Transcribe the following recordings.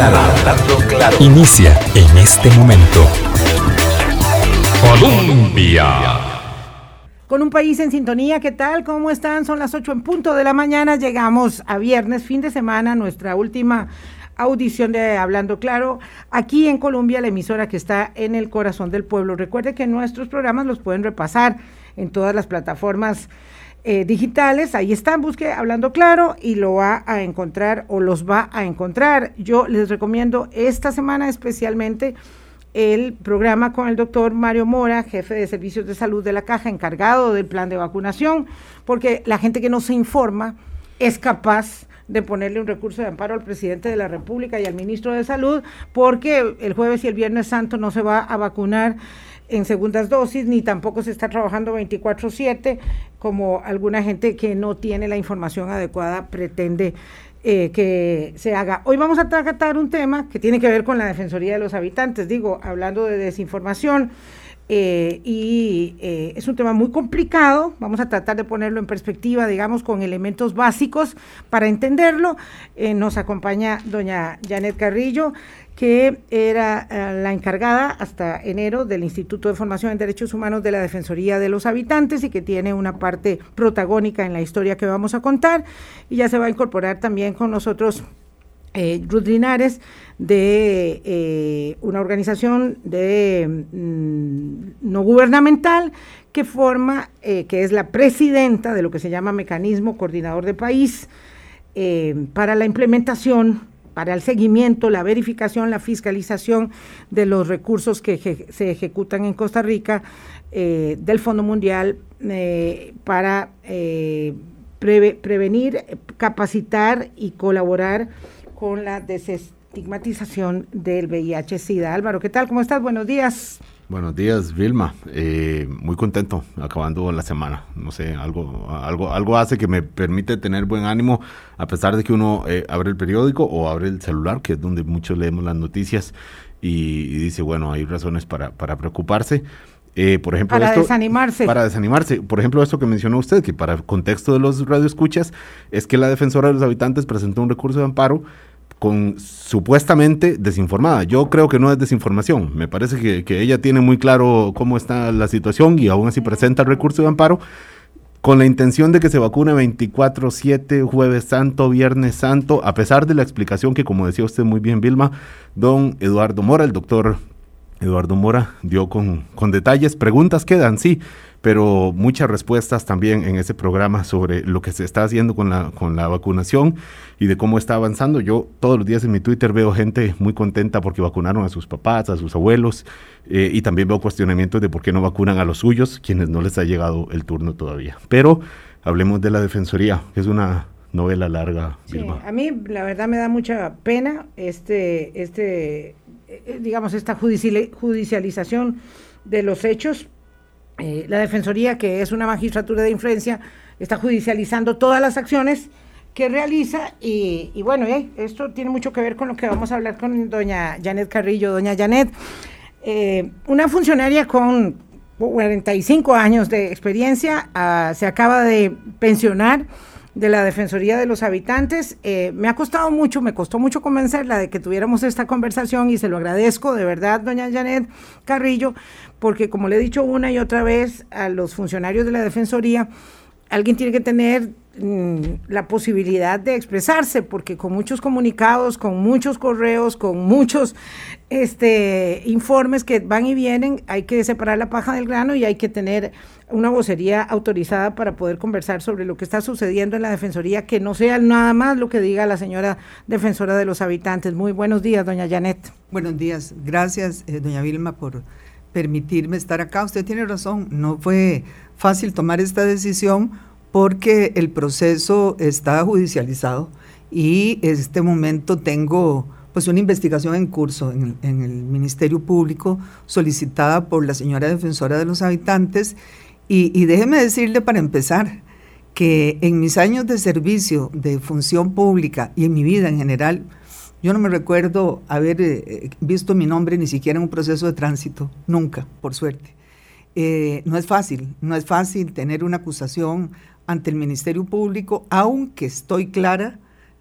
claro, hablando claro. Inicia en este momento. Colombia. Con un país en sintonía, ¿qué tal? ¿Cómo están? Son las 8 en punto de la mañana. Llegamos a viernes, fin de semana, nuestra última audición de Hablando Claro, aquí en Colombia, la emisora que está en el corazón del pueblo. Recuerde que nuestros programas los pueden repasar en todas las plataformas eh, digitales, ahí están, busque Hablando Claro y lo va a encontrar o los va a encontrar. Yo les recomiendo esta semana especialmente el programa con el doctor Mario Mora, jefe de servicios de salud de la caja, encargado del plan de vacunación, porque la gente que no se informa es capaz de ponerle un recurso de amparo al presidente de la República y al ministro de Salud, porque el jueves y el viernes santo no se va a vacunar en segundas dosis, ni tampoco se está trabajando 24/7, como alguna gente que no tiene la información adecuada pretende eh, que se haga. Hoy vamos a tratar un tema que tiene que ver con la Defensoría de los Habitantes, digo, hablando de desinformación. Eh, y eh, es un tema muy complicado, vamos a tratar de ponerlo en perspectiva, digamos, con elementos básicos para entenderlo. nos acompaña doña Janet Carrillo, que era la encargada hasta enero del Instituto de Formación en Derechos Humanos de la Defensoría de los Habitantes y que tiene una parte protagónica en la historia que vamos a contar. Y ya se va a incorporar también con nosotros eh, Ruth Linares de eh, una organización de mm, no gubernamental que forma, eh, que es la presidenta de lo que se llama Mecanismo Coordinador de País eh, para la implementación para el seguimiento, la verificación, la fiscalización de los recursos que se ejecutan en Costa Rica eh, del Fondo Mundial eh, para eh, prevenir, capacitar y colaborar con la desestigmatización del VIH-Sida. Álvaro, ¿qué tal? ¿Cómo estás? Buenos días. Buenos días, Vilma. Eh, muy contento acabando la semana. No sé, algo, algo, algo hace que me permite tener buen ánimo a pesar de que uno eh, abre el periódico o abre el celular, que es donde muchos leemos las noticias y, dice, bueno, hay razones para, para preocuparse. Eh, por ejemplo, para desanimarse. Para desanimarse. Por ejemplo, esto que mencionó usted, que para el contexto de los radioescuchas, es que la defensora de los habitantes presentó un recurso de amparo con supuestamente desinformada. Yo creo que no es desinformación. Me parece que, ella tiene muy claro cómo está la situación y aún así presenta el recurso de amparo con la intención de que se vacune 24-7, jueves santo, viernes santo, a pesar de la explicación que, como decía usted muy bien, Vilma, don Eduardo Mora, el doctor Eduardo Mora, dio con, con detalles. Preguntas quedan, sí, pero muchas respuestas también en ese programa sobre lo que se está haciendo con la, con la vacunación y de cómo está avanzando. Yo todos los días en mi Twitter veo gente muy contenta porque vacunaron a sus papás, a sus abuelos, eh, y también veo cuestionamientos de por qué no vacunan a los suyos, quienes no les ha llegado el turno todavía. Pero hablemos de la Defensoría, que es una novela larga. Sí, a mí la verdad me da mucha pena este, este eh, digamos, esta judicialización de los hechos eh, la Defensoría, que es una magistratura de influencia, está judicializando todas las acciones que realiza y, bueno, eh, esto tiene mucho que ver con lo que vamos a hablar con doña Janet Carrillo. Doña Janet, eh, una funcionaria con 45 años de experiencia, ah, se acaba de pensionar de la Defensoría de los Habitantes. me ha costado mucho, me costó mucho convencerla de que tuviéramos esta conversación y se lo agradezco de verdad, doña Janet Carrillo, porque como le he dicho una y otra vez a los funcionarios de la Defensoría, alguien tiene que tener la posibilidad de expresarse, porque con muchos comunicados, con muchos correos, con muchos este, informes que van y vienen, hay que separar la paja del grano y hay que tener una vocería autorizada para poder conversar sobre lo que está sucediendo en la Defensoría, que no sea nada más lo que diga la señora defensora de los habitantes. Muy buenos días, doña Janet. Buenos días. Gracias, eh, doña Vilma, por permitirme estar acá. Usted tiene razón, no fue fácil tomar esta decisión porque el proceso está judicializado y en este momento tengo pues una investigación en curso en el, Ministerio Público solicitada por la señora defensora de los habitantes y, y déjeme decirle para empezar que en mis años de servicio de función pública y en mi vida en general, yo no me recuerdo haber eh, eh, visto mi nombre ni siquiera en un proceso de tránsito, nunca, por suerte. Eh, no es fácil, no es fácil tener una acusación ante el Ministerio Público, aunque estoy clara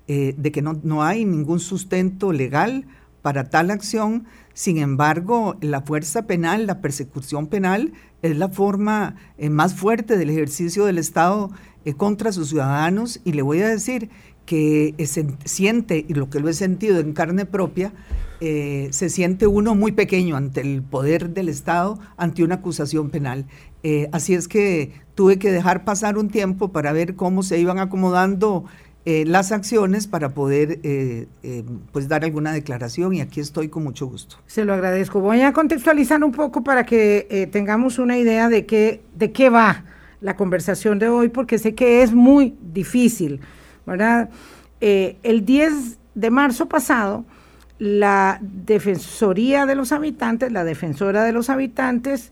eh, de que no, no hay ningún sustento legal para tal acción. Sin embargo, la fuerza penal, la persecución penal, es la forma eh, más fuerte del ejercicio del Estado eh, contra sus ciudadanos. Y le voy a decir que siente, y lo que lo he sentido en carne propia, eh, se siente uno muy pequeño ante el poder del Estado, ante una acusación penal. así es que tuve que dejar pasar un tiempo para ver cómo se iban acomodando eh, las acciones para poder eh, eh, pues dar alguna declaración y aquí estoy con mucho gusto. Se lo agradezco. Voy a contextualizar un poco para que tengamos una idea de qué, de qué va la conversación de hoy, porque sé que es muy difícil, ¿verdad? el 10 de marzo pasado, la Defensoría de los Habitantes, la Defensora de los Habitantes,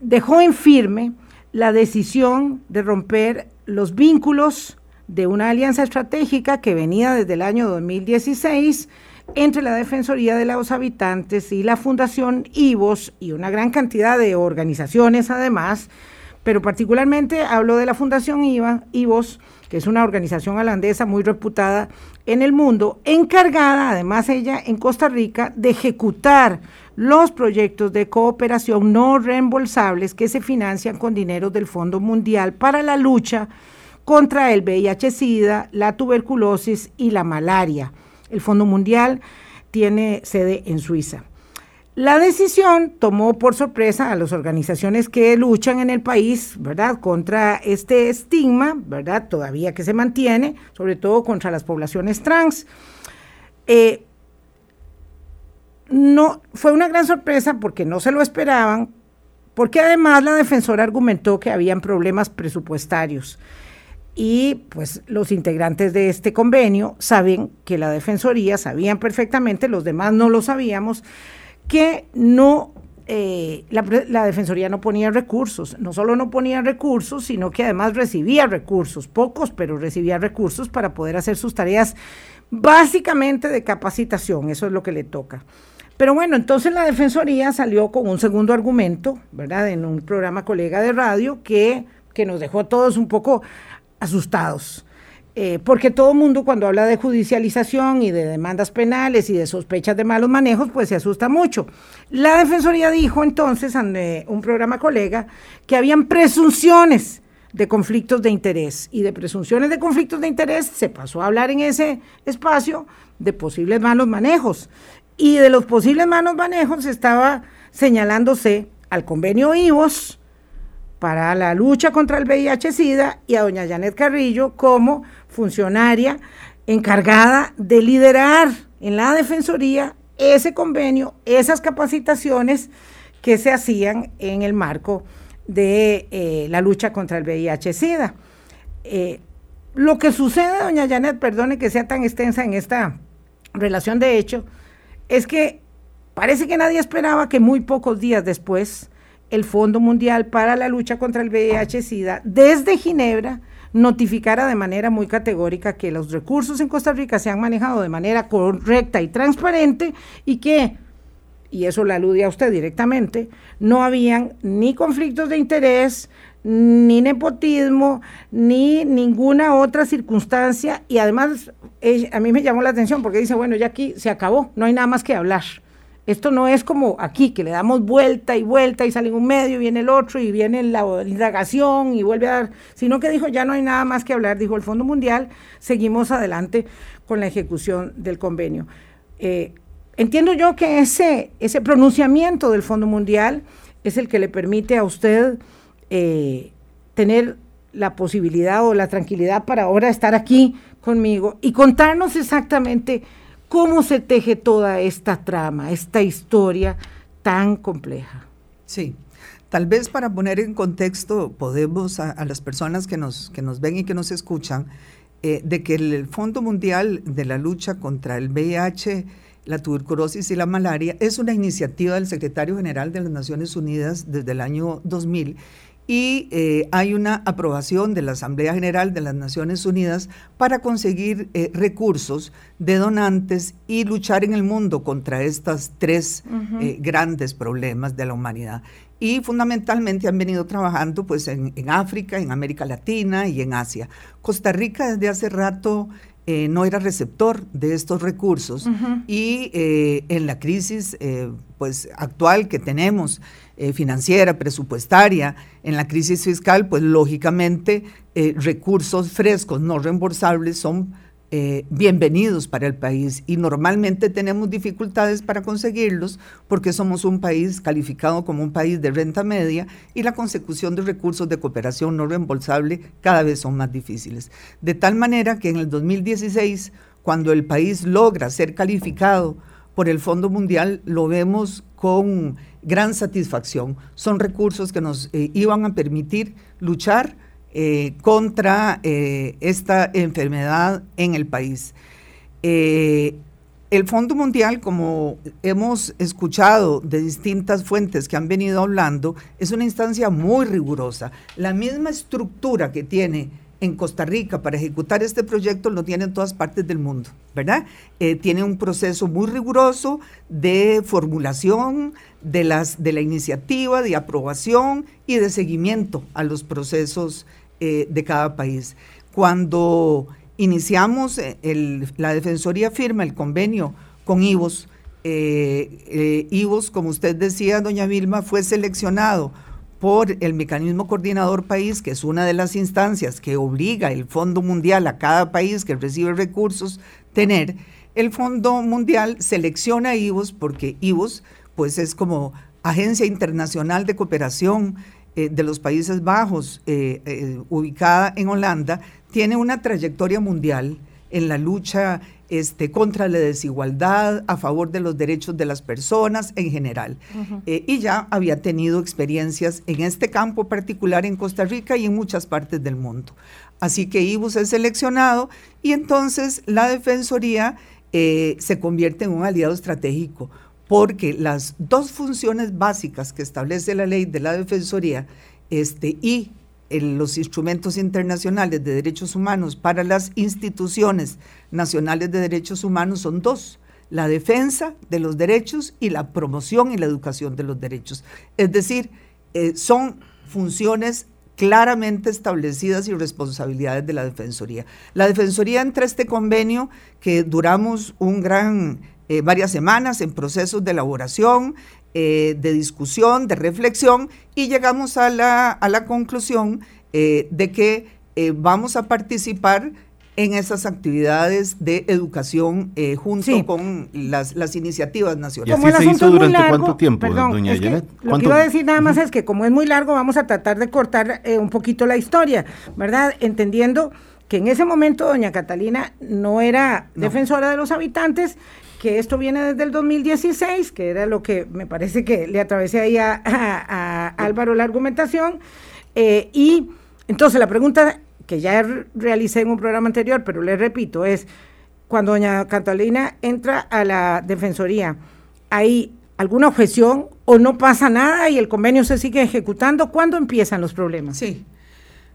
dejó en firme la decisión de romper los vínculos de una alianza estratégica que venía desde el año 2016 entre la Defensoría de los Habitantes y la Fundación IVOS y una gran cantidad de organizaciones además, pero particularmente hablo de la Fundación IVOS, que es una organización holandesa muy reputada en el mundo, encargada además ella en Costa Rica de ejecutar los proyectos de cooperación no reembolsables que se financian con dinero del Fondo Mundial para la lucha contra el VIH-Sida, la tuberculosis y la malaria. El Fondo Mundial tiene sede en Suiza. La decisión tomó por sorpresa a las organizaciones que luchan en el país, ¿verdad?, contra este estigma, ¿verdad?, todavía que se mantiene, sobre todo contra las poblaciones trans. Eh, no, fue una gran sorpresa porque no se lo esperaban, porque además la defensora argumentó que habían problemas presupuestarios y pues los integrantes de este convenio saben que la Defensoría, sabían perfectamente, los demás no lo sabíamos, que no, eh, la, Defensoría no ponía recursos, no solo no ponía recursos, sino que además recibía recursos, pocos, pero recibía recursos para poder hacer sus tareas básicamente de capacitación, eso es lo que le toca. Pero bueno, entonces la Defensoría salió con un segundo argumento, ¿verdad? En un programa colega de radio que, que nos dejó a todos un poco asustados. Eh, porque todo mundo cuando habla de judicialización y de demandas penales y de sospechas de malos manejos, pues se asusta mucho. La Defensoría dijo entonces en un programa colega que habían presunciones de conflictos de interés y de presunciones de conflictos de interés se pasó a hablar en ese espacio de posibles malos manejos y de los posibles malos manejos estaba señalándose al convenio IVOS, para la lucha contra el VIH-Sida y a doña Janet Carrillo como funcionaria encargada de liderar en la Defensoría ese convenio, esas capacitaciones que se hacían en el marco de eh, la lucha contra el VIH-Sida. Eh, lo que sucede, doña Janet, perdone que sea tan extensa en esta relación de hecho, es que parece que nadie esperaba que muy pocos días después el Fondo Mundial para la Lucha contra el VIH-Sida desde Ginebra notificara de manera muy categórica que los recursos en Costa Rica se han manejado de manera correcta y transparente y que, y eso le alude a usted directamente, no habían ni conflictos de interés, ni nepotismo, ni ninguna otra circunstancia. Y además, eh, a mí me llamó la atención porque dice, bueno, ya aquí se acabó, no hay nada más que hablar. Esto no es como aquí, que le damos vuelta y vuelta y sale un medio, viene el otro y viene la indagación y vuelve a dar, sino que dijo, ya no hay nada más que hablar, dijo el Fondo Mundial, seguimos adelante con la ejecución del convenio. Eh, entiendo yo que ese, ese pronunciamiento del Fondo Mundial es el que le permite a usted eh, tener la posibilidad o la tranquilidad para ahora estar aquí conmigo y contarnos exactamente cómo se teje toda esta trama, esta historia tan compleja. Sí. Tal vez para poner en contexto, podemos a, las personas que nos, que nos ven y que nos escuchan, eh, de que el Fondo Mundial de la Lucha contra el VIH, la tuberculosis y la malaria es una iniciativa del secretario general de las Naciones Unidas desde el año 2000 y eh, hay una aprobación de la Asamblea General de las Naciones Unidas para conseguir eh, recursos de donantes y luchar en el mundo contra estos tres eh, grandes problemas de la humanidad. Y fundamentalmente han venido trabajando pues, en, en, África, en América Latina y en Asia. Costa Rica desde hace rato eh, no era receptor de estos recursos y eh, en la crisis eh, pues actual que tenemos financiera, presupuestaria, en la crisis fiscal, pues lógicamente recursos frescos no reembolsables son eh, bienvenidos para el país y normalmente tenemos dificultades para conseguirlos porque somos un país calificado como un país de renta media y la consecución de recursos de cooperación no reembolsable cada vez son más difíciles. De tal manera que en el 2016, cuando el país logra ser calificado por el Fondo Mundial, lo vemos con gran satisfacción. Son recursos que nos eh, iban a permitir luchar eh, contra eh, esta enfermedad en el país. El Fondo Mundial, como hemos escuchado de distintas fuentes que han venido hablando, es una instancia muy rigurosa. La misma estructura que tiene en Costa Rica para ejecutar este proyecto lo tiene en todas partes del mundo, ¿verdad? tiene un proceso muy riguroso de formulación de, las, de la iniciativa, de aprobación y de seguimiento a los procesos eh, de cada país. Cuando iniciamos eh, la Defensoría firma el convenio con IVOS, eh, IVOS, como usted decía, doña Vilma, fue seleccionado por el mecanismo coordinador país, que es una de las instancias que obliga el Fondo Mundial a cada país que recibe recursos tener, el Fondo Mundial selecciona a IVOS porque IVOS pues es como Agencia Internacional de Cooperación eh, de los Países Bajos, eh, eh, ubicada en Holanda, tiene una trayectoria mundial en la lucha este, contra la desigualdad, a favor de los derechos de las personas en general. y ya había tenido experiencias en este campo particular en Costa Rica y en muchas partes del mundo. Así que IBUS es seleccionado y entonces la Defensoría se convierte en un aliado estratégico porque las dos funciones básicas que establece la ley de la Defensoría este, y los instrumentos internacionales de derechos humanos para las instituciones nacionales de derechos humanos son dos, la defensa de los derechos y la promoción y la educación de los derechos. Es decir, eh, son funciones claramente establecidas y responsabilidades de la Defensoría. La Defensoría entre este convenio que duramos un gran eh, varias semanas en procesos de elaboración, eh, de discusión, de reflexión, y llegamos a la, a la conclusión eh, de que vamos a participar en esas actividades de educación junto con las, las, iniciativas nacionales. ¿Y así se hizo durante cuánto tiempo, doña Janet? Lo que iba a decir nada más es que como es muy largo, vamos a tratar de cortar un poquito la historia, ¿verdad? Entendiendo que en ese momento doña Catalina no era defensora de los habitantes, que esto viene desde el 2016, que era lo que me parece que le atravesé ahí a, Álvaro la argumentación. Eh, y entonces la pregunta que ya realicé en un programa anterior, pero le repito, es cuando doña Catalina entra a la Defensoría, ¿hay alguna objeción o no pasa nada y el convenio se sigue ejecutando? ¿Cuándo empiezan los problemas? Sí,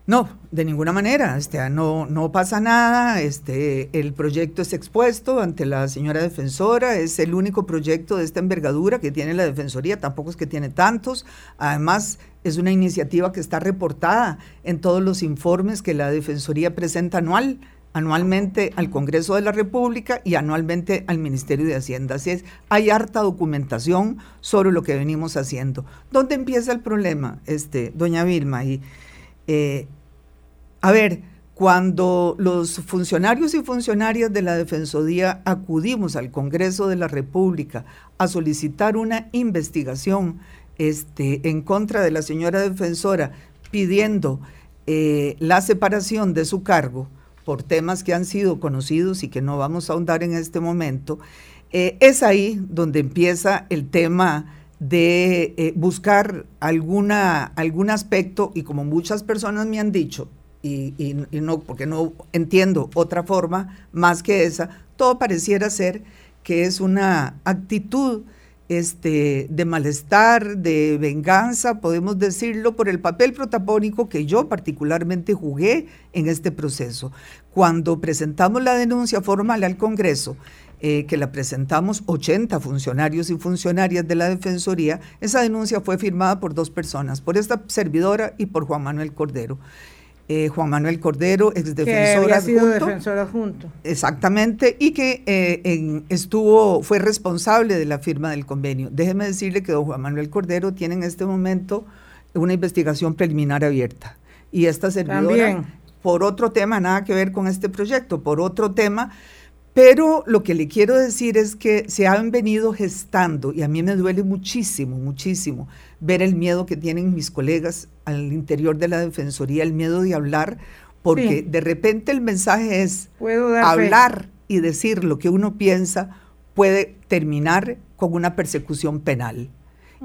no, de ninguna manera, este, no, pasa nada, este, el proyecto es expuesto ante la señora defensora, es el único proyecto de esta envergadura que tiene la Defensoría, tampoco es que tiene tantos, además es una iniciativa que está reportada en todos los informes que la Defensoría presenta anual, anualmente al Congreso de la República y anualmente al Ministerio de Hacienda. Así es, hay harta documentación sobre lo que venimos haciendo. ¿Dónde empieza el problema, este, doña Vilma? Y, eh, a ver, cuando los funcionarios y funcionarias de la Defensoría acudimos al Congreso de la República a solicitar una investigación este, en contra de la señora defensora pidiendo eh, la separación de su cargo por temas que han sido conocidos y que no vamos a ahondar en este momento, eh, es ahí donde empieza el tema de eh, buscar alguna, algún aspecto y como muchas personas me han dicho, y, no, porque no entiendo otra forma más que esa, todo pareciera ser que es una actitud este, de malestar, de venganza, podemos decirlo, por el papel protagónico que yo particularmente jugué en este proceso. Cuando presentamos la denuncia formal al Congreso, eh, que la presentamos 80 funcionarios y funcionarias de la Defensoría, esa denuncia fue firmada por dos personas, por esta servidora y por Juan Manuel Cordero. eh, Juan Manuel Cordero, ex defensor que había sido defensor adjunto. Exactamente, y que eh, estuvo, fue responsable de la firma del convenio. Déjeme decirle que don Juan Manuel Cordero tiene en este momento una investigación preliminar abierta. Y esta servidora, por otro tema, nada que ver con este proyecto, por otro tema, pero lo que le quiero decir es que se han venido gestando, y a mí me duele muchísimo, muchísimo, ver el miedo que tienen mis colegas al interior de la Defensoría, el miedo de hablar, porque de repente el mensaje es hablar y decir lo que uno piensa puede terminar con una persecución penal.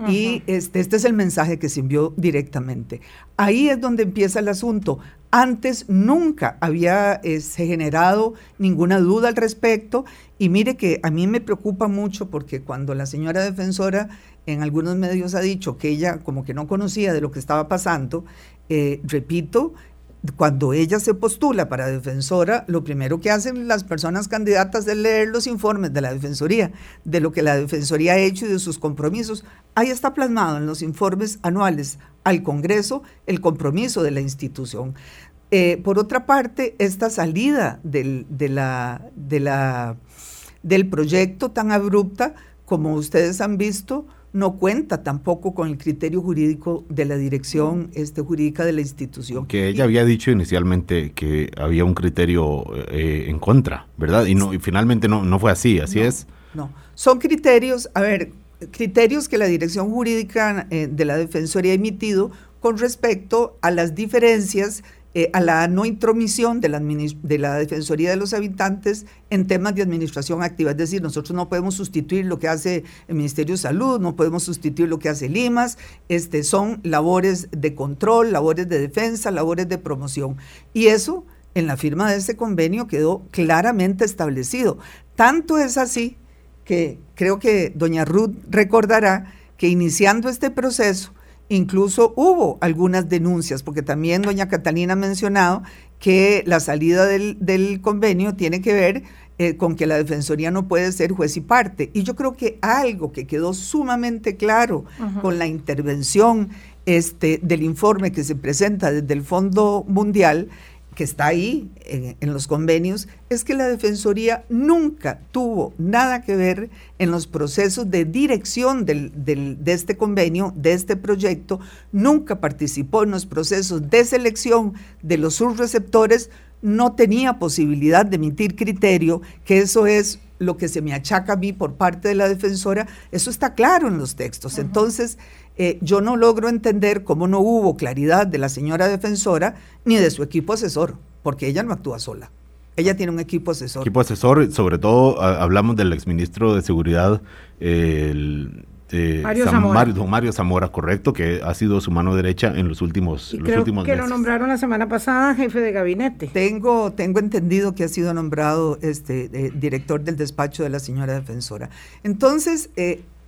Y este, este es el mensaje que se envió directamente. Ahí es donde empieza el asunto. Antes nunca había eh, generado ninguna duda al respecto y mire que a mí me preocupa mucho porque cuando la señora defensora en algunos medios ha dicho que ella como que no conocía de lo que estaba pasando, eh, repito, cuando ella se postula para defensora, lo primero que hacen las personas candidatas es leer los informes de la Defensoría, de lo que la Defensoría ha hecho y de sus compromisos. Ahí está plasmado en los informes anuales al Congreso el compromiso de la institución. Eh, por otra parte, esta salida del, del proyecto tan abrupta, como ustedes han visto, no cuenta tampoco con el criterio jurídico de la dirección este, jurídica de la institución. Que ella había dicho inicialmente que había un criterio eh, en contra, ¿verdad? Y, no, y finalmente no, no fue así, así es. No, son criterios, a ver, criterios que la dirección jurídica eh, de la Defensoría ha emitido con respecto a las diferencias eh, a la no intromisión de la, de la Defensoría de los Habitantes en temas de administración activa. Es decir, nosotros no podemos sustituir lo que hace el Ministerio de Salud, no podemos sustituir lo que hace Limas, este, son labores de control, labores de defensa, labores de promoción. Y eso en la firma de este convenio quedó claramente establecido. Tanto es así que creo que doña Ruth recordará que iniciando este proceso, Incluso hubo algunas denuncias, porque también doña Catalina ha mencionado que la salida del, convenio tiene que ver eh, con que la Defensoría no puede ser juez y parte. Y yo creo que algo que quedó sumamente claro con la intervención este, del informe que se presenta desde el Fondo Mundial que está ahí en, los convenios, es que la Defensoría nunca tuvo nada que ver en los procesos de dirección de este convenio, de este proyecto, nunca participó en los procesos de selección de los subreceptores, no tenía posibilidad de emitir criterio, que eso es lo que se me achaca a mí por parte de la defensora, eso está claro en los textos. Entonces, eh, yo no logro entender cómo no hubo claridad de la señora defensora ni de su equipo asesor, porque ella no actúa sola. Ella tiene un equipo asesor. Equipo asesor, sobre todo hablamos del exministro de Seguridad, el, Mario, Zamora. Mario, Zamora, correcto, que ha sido su mano derecha en los últimos, los últimos que lo nombraron la semana pasada jefe de gabinete. Tengo, tengo entendido que ha sido nombrado este director del despacho de la señora defensora. Entonces,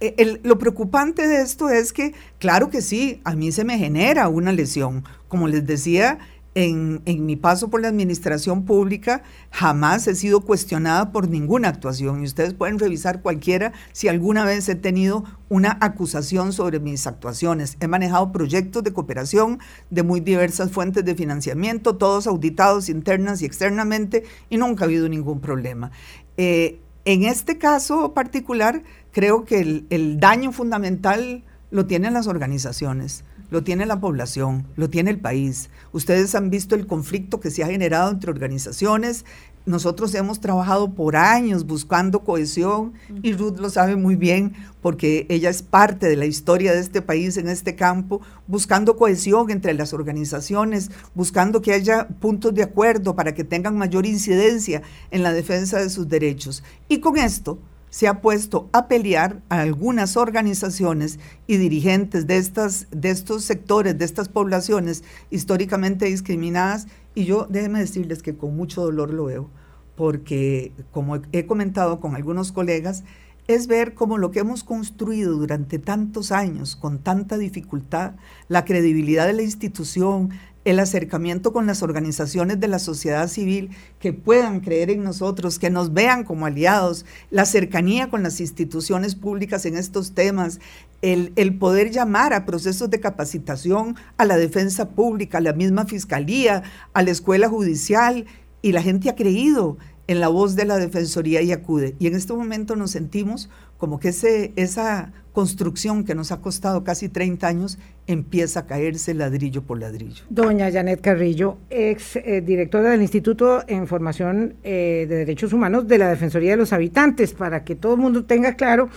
eh, lo preocupante de esto es que, claro que sí, a mí se me genera una lesión. Como les decía, en, mi paso por la administración pública jamás he sido cuestionada por ninguna actuación. Y ustedes pueden revisar cualquiera si alguna vez he tenido una acusación sobre mis actuaciones. He manejado proyectos de cooperación de muy diversas fuentes de financiamiento, todos auditados internas y externamente, y nunca ha habido ningún problema. Eh, en este caso particular, creo que el, daño fundamental lo tienen las organizaciones, lo tiene la población, lo tiene el país. Ustedes han visto el conflicto que se ha generado entre organizaciones. Nosotros hemos trabajado por años buscando cohesión y Ruth lo sabe muy bien porque ella es parte de la historia de este país en este campo, buscando cohesión entre las organizaciones, buscando que haya puntos de acuerdo para que tengan mayor incidencia en la defensa de sus derechos. Y con esto, se ha puesto a pelear a algunas organizaciones y dirigentes de, estas, de estos sectores, de estas poblaciones históricamente discriminadas. Y yo déjenme decirles que con mucho dolor lo veo, porque como he comentado con algunos colegas, es ver cómo lo que hemos construido durante tantos años, con tanta dificultad, la credibilidad de la institución, el acercamiento con las organizaciones de la sociedad civil que puedan creer en nosotros, que nos vean como aliados, la cercanía con las instituciones públicas en estos temas, el, poder llamar a procesos de capacitación a la defensa pública, a la misma fiscalía, a la escuela judicial, y la gente ha creído en la voz de la Defensoría y acude. Y en este momento nos sentimos como que ese, esa construcción que nos ha costado casi 30 años empieza a caerse ladrillo por ladrillo. Doña Janet Carrillo, ex eh, directora del Instituto en Formación eh, de Derechos Humanos de la Defensoría de los Habitantes, para que todo el mundo tenga claro,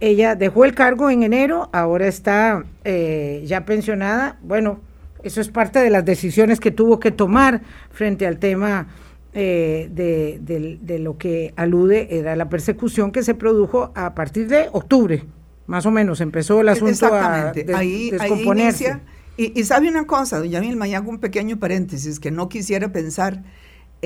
ella dejó el cargo en enero, ahora está eh, ya pensionada. Bueno, eso es parte de las decisiones que tuvo que tomar frente al tema eh, de, lo que alude era la persecución que se produjo a partir de octubre, más o menos, empezó el asunto a ahí, descomponerse. y, sabe una cosa, doña Milma, y hago un pequeño paréntesis que no quisiera pensar.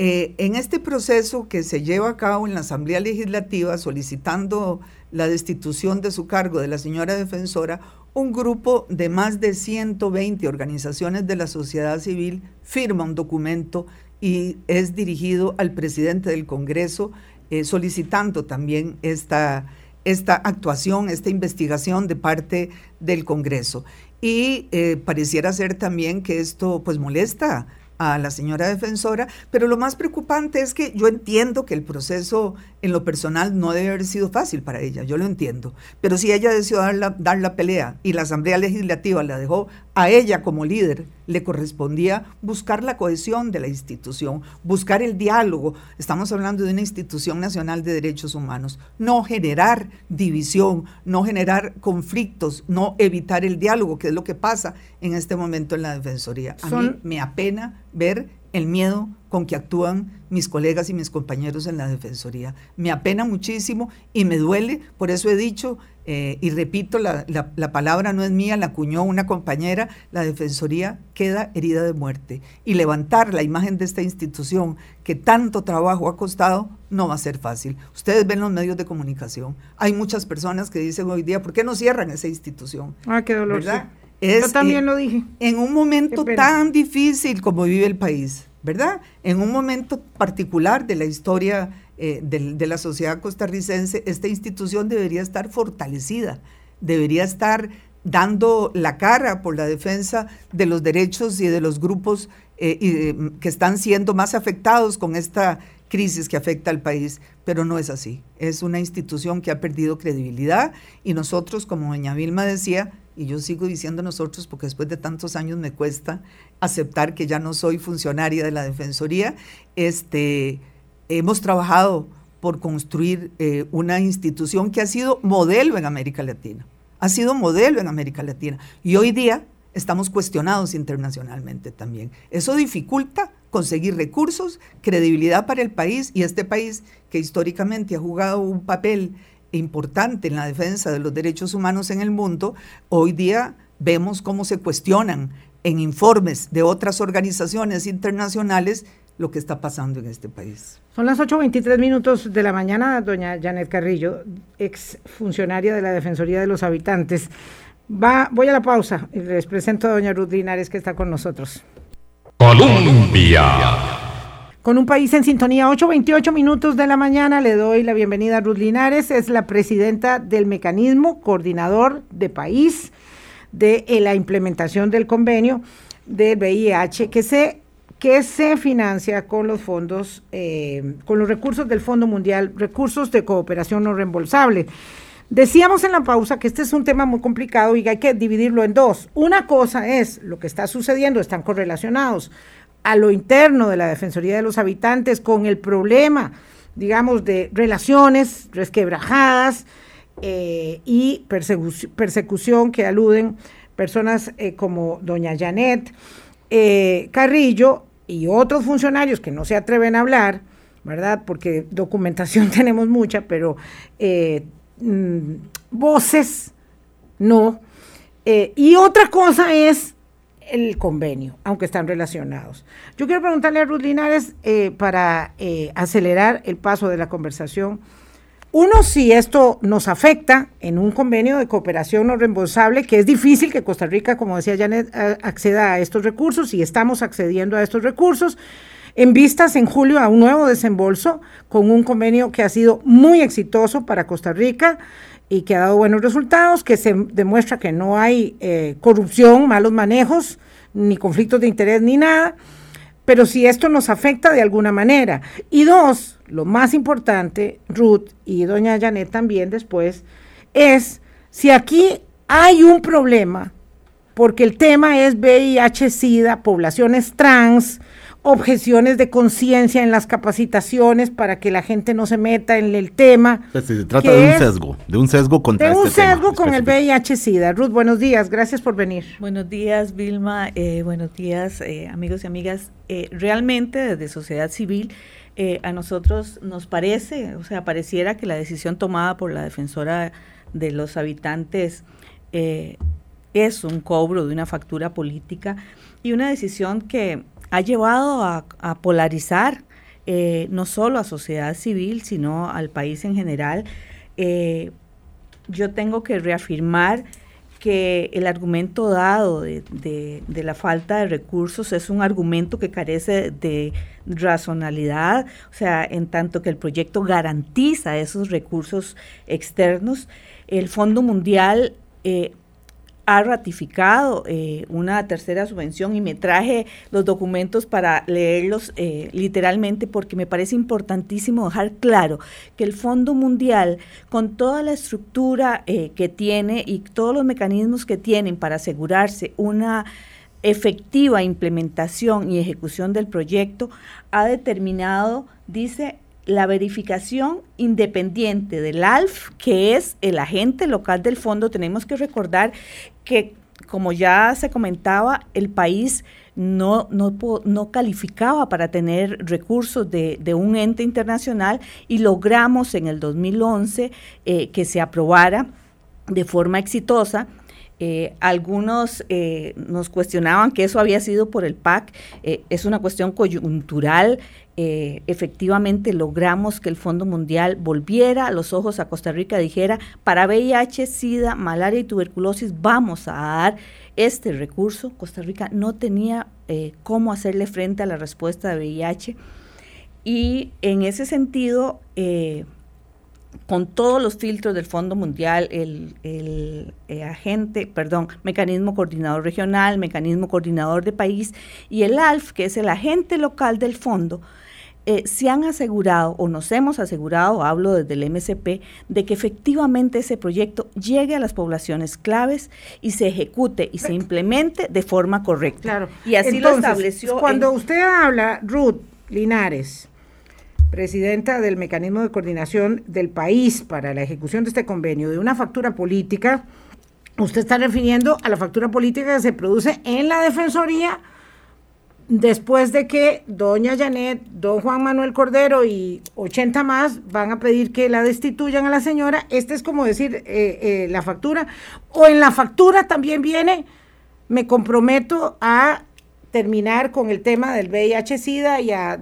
Eh, en este proceso que se lleva a cabo en la Asamblea Legislativa solicitando la destitución de su cargo de la señora defensora, un grupo de más de 120 organizaciones de la sociedad civil firma un documento y es dirigido al presidente del Congreso eh, solicitando también esta, esta actuación, esta investigación de parte del Congreso. Y eh, pareciera ser también que esto pues molesta a la señora defensora, pero lo más preocupante es que yo entiendo que el proceso en lo personal no debe haber sido fácil para ella, yo lo entiendo, pero si ella decidió dar la, dar la pelea y la Asamblea Legislativa la dejó a ella como líder, le correspondía buscar la cohesión de la institución, buscar el diálogo, estamos hablando de una institución nacional de derechos humanos, no generar división, no generar conflictos, no evitar el diálogo, que es lo que pasa en este momento en la Defensoría. A mí me apena ver el miedo con que actúan mis colegas y mis compañeros en la Defensoría. Me apena muchísimo y me duele, por eso he dicho eh, y repito, la, palabra no es mía, la acuñó una compañera, la Defensoría queda herida de muerte. Y levantar la imagen de esta institución que tanto trabajo ha costado no va a ser fácil. Ustedes ven los medios de comunicación. Hay muchas personas que dicen hoy día, ¿por qué no cierran esa institución? Ah, qué dolor. Yo también lo dije. En un momento tan difícil como vive el país, ¿verdad? En un momento particular de la historia eh, de, la sociedad costarricense, esta institución debería estar fortalecida, debería estar dando la cara por la defensa de los derechos y de los grupos eh, que están siendo más afectados con esta crisis que afecta al país, pero no es así. Es una institución que ha perdido credibilidad y nosotros, como doña Vilma decía, y yo sigo diciendo nosotros porque después de tantos años me cuesta aceptar que ya no soy funcionaria de la Defensoría, este, hemos trabajado por construir eh, una institución que ha sido modelo en América Latina, ha sido modelo en América Latina y hoy día estamos cuestionados internacionalmente también. Eso dificulta conseguir recursos, credibilidad para el país y este país que históricamente ha jugado un papel importante en la defensa de los derechos humanos en el mundo, hoy día vemos cómo se cuestionan en informes de otras organizaciones internacionales lo que está pasando en este país. Son las 8.23 minutos de la mañana, doña Janet Carrillo, ex funcionaria de la Defensoría de los Habitantes. Va, voy a la pausa y les presento a doña Ruth Linares que está con nosotros. Colombia con un país en sintonía. 8.28 minutos de la mañana le doy la bienvenida a Ruth Linares, es la presidenta del mecanismo coordinador de país de eh, la implementación del convenio del VIH que se, que se financia con los fondos, eh, con los recursos del Fondo Mundial, recursos de cooperación no reembolsable. Decíamos en la pausa que este es un tema muy complicado y hay que dividirlo en dos. Una cosa es lo que está sucediendo, están correlacionados a lo interno de la Defensoría de los Habitantes con el problema, digamos, de relaciones resquebrajadas eh, y persecución que aluden personas eh, como doña Janet Carrillo y otros funcionarios que no se atreven a hablar, ¿verdad? Porque documentación tenemos mucha, pero mm, voces no. y otra cosa es el convenio, aunque están relacionados. Yo quiero preguntarle a Ruth Linares, eh, para eh, acelerar el paso de la conversación, Uno, si esto nos afecta en un convenio de cooperación no reembolsable, que es difícil que Costa Rica, como decía Janet, acceda a estos recursos y estamos accediendo a estos recursos, en vistas en julio a un nuevo desembolso con un convenio que ha sido muy exitoso para Costa Rica y que ha dado buenos resultados, que se demuestra que no hay eh, corrupción, malos manejos, ni conflictos de interés, ni nada pero si esto nos afecta de alguna manera. Y dos, lo más importante, Ruth y doña Janet también después, es si aquí hay un problema, porque el tema es VIH-Sida, poblaciones trans, objeciones de conciencia en las capacitaciones para que la gente no se meta en el tema. se trata de un sesgo, de un sesgo contra De un este sesgo con el VIH-Sida. Ruth, buenos días, gracias por venir. Buenos días, Vilma, eh, buenos días, eh, amigos y amigas. Eh, realmente desde sociedad civil a nosotros nos parece, o sea, pareciera que la decisión tomada por la defensora de los habitantes es un cobro de una factura política y una decisión que ha llevado a, polarizar eh, no solo a sociedad civil, sino al país en general. Eh, yo tengo que reafirmar que el argumento dado de, la falta de recursos es un argumento que carece de razonalidad, o sea, en tanto que el proyecto garantiza esos recursos externos, el Fondo Mundial eh, ha ratificado eh, una tercera subvención y me traje los documentos para leerlos eh, literalmente porque me parece importantísimo dejar claro que el Fondo Mundial, con toda la estructura eh, que tiene y todos los mecanismos que tienen para asegurarse una efectiva implementación y ejecución del proyecto, ha determinado, dice, la verificación independiente del ALF, que es el agente local del fondo. Tenemos que recordar que, como ya se comentaba, el país no, no, no calificaba para tener recursos de, un ente internacional y logramos en el 2011 eh, que se aprobara de forma exitosa. Eh, algunos eh, nos cuestionaban que eso había sido por el PAC. es una cuestión coyuntural. Eh, efectivamente logramos que el Fondo Mundial volviera los ojos a Costa Rica, dijera, para VIH, SIDA, malaria y tuberculosis vamos a dar este recurso. Costa Rica no tenía eh, cómo hacerle frente a la respuesta de VIH y en ese sentido, eh, con todos los filtros del Fondo Mundial, el agente, perdón, mecanismo coordinador regional, mecanismo coordinador de país y el ALF, que es el agente local del fondo, eh, se han asegurado o nos hemos asegurado, hablo desde el MCP, de que efectivamente ese proyecto llegue a las poblaciones claves y se ejecute y se implemente de forma correcta. Claro. Y así lo estableció. Cuando usted habla, Ruth Linares, presidenta del mecanismo de coordinación del país para la ejecución de este convenio, de una factura política, usted está refiriendo a la factura política que se produce en la Defensoría después de que doña Janet, don Juan Manuel Cordero y 80 más van a pedir que la destituyan a la señora, este es como decir eh, eh, la factura, o en la factura también viene, me comprometo a terminar con el tema del VIH-Sida y a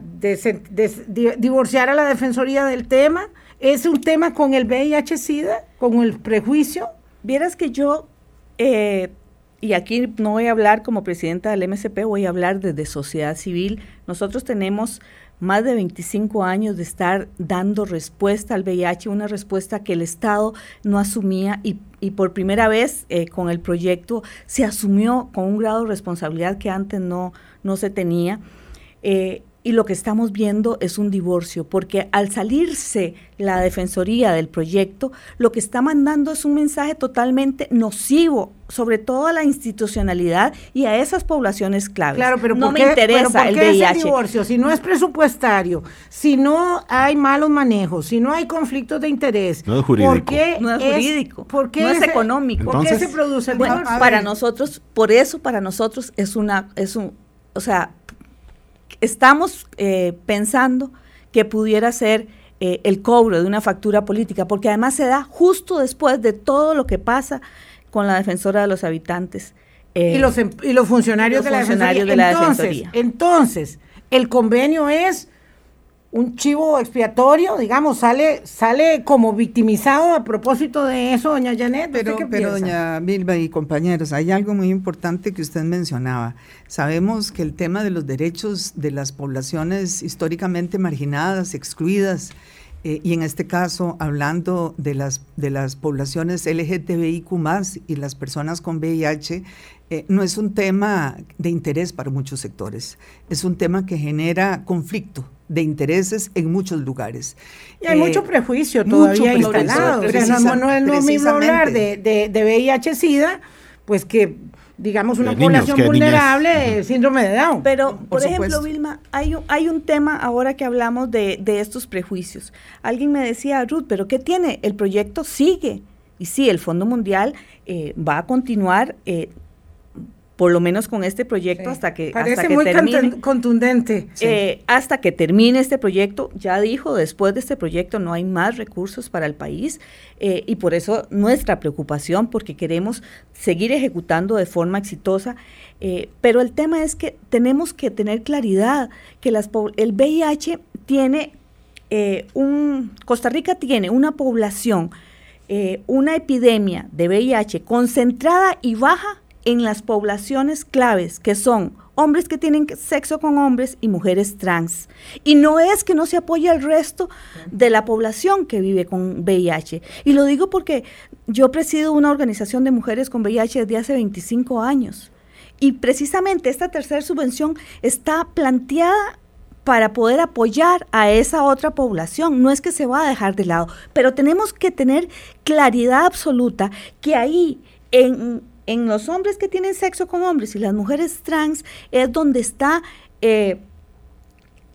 divorciar a la Defensoría del tema. ¿Es un tema con el VIH-Sida, con el prejuicio? Vieras que yo... Eh, y aquí no voy a hablar como presidenta del MSP, voy a hablar desde sociedad civil. Nosotros tenemos más de 25 años de estar dando respuesta al VIH, una respuesta que el Estado no asumía y, por primera vez eh, con el proyecto se asumió con un grado de responsabilidad que antes no, no se tenía. Eh, y lo que estamos viendo es un divorcio, porque al salirse la defensoría del proyecto, lo que está mandando es un mensaje totalmente nocivo, sobre todo a la institucionalidad y a esas poblaciones claves. Claro, pero no me interesa el VIH. divorcio? Si no es presupuestario, si no hay malos manejos, si no hay conflictos de interés, no es jurídico. ¿por qué no es jurídico, no es económico? ¿Por qué se produce el bueno, Para nosotros, por eso para nosotros es una, es un, o sea, estamos eh, pensando que pudiera ser eh, el cobro de una factura política, porque además se da justo después de todo lo que pasa con la defensora de los habitantes. Eh, y, los, em, y los funcionarios, de, la funcionarios de la entonces, Entonces, el convenio es un chivo expiatorio, digamos, sale, sale como victimizado a propósito de eso, doña Janet. Pero, pero doña Bilba y compañeros, hay algo muy importante que usted mencionaba. Sabemos que el tema de los derechos de las poblaciones históricamente marginadas, excluidas, eh, y en este caso hablando de las, de las poblaciones LGTBIQ y las personas con VIH, eh, no es un tema de interés para muchos sectores, es un tema que genera conflicto de intereses en muchos lugares. Y hay mucho eh, prejuicio todavía instalado. no, es lo mismo hablar de, de, de VIH-Sida, pues que digamos, una población vulnerable de síndrome de Down. Pero, por, ejemplo, Vilma, hay un, hay un tema ahora que hablamos de, de, estos prejuicios. Alguien me decía, Ruth, ¿pero qué tiene? El proyecto sigue. Y sí, el Fondo Mundial eh, va a continuar. Eh, por lo menos con este proyecto hasta que Parece hasta que muy termine, contundente eh, hasta que termine este proyecto ya dijo después de este proyecto no hay más recursos para el país eh, y por eso nuestra preocupación porque queremos seguir ejecutando de forma exitosa eh, pero el tema es que tenemos que tener claridad que las, el VIH tiene un Costa Rica tiene una población una epidemia de VIH concentrada y baja en las poblaciones claves, que son hombres que tienen sexo con hombres y mujeres trans. Y no es que no se apoye al resto de la población que vive con VIH. Y lo digo porque yo presido una organización de mujeres con VIH desde hace 25 años. Y precisamente esta tercera subvención está planteada para poder apoyar a esa otra población. No es que se va a dejar de lado, pero tenemos que tener claridad absoluta que ahí en en los hombres que tienen sexo con hombres y las mujeres trans es donde está eh,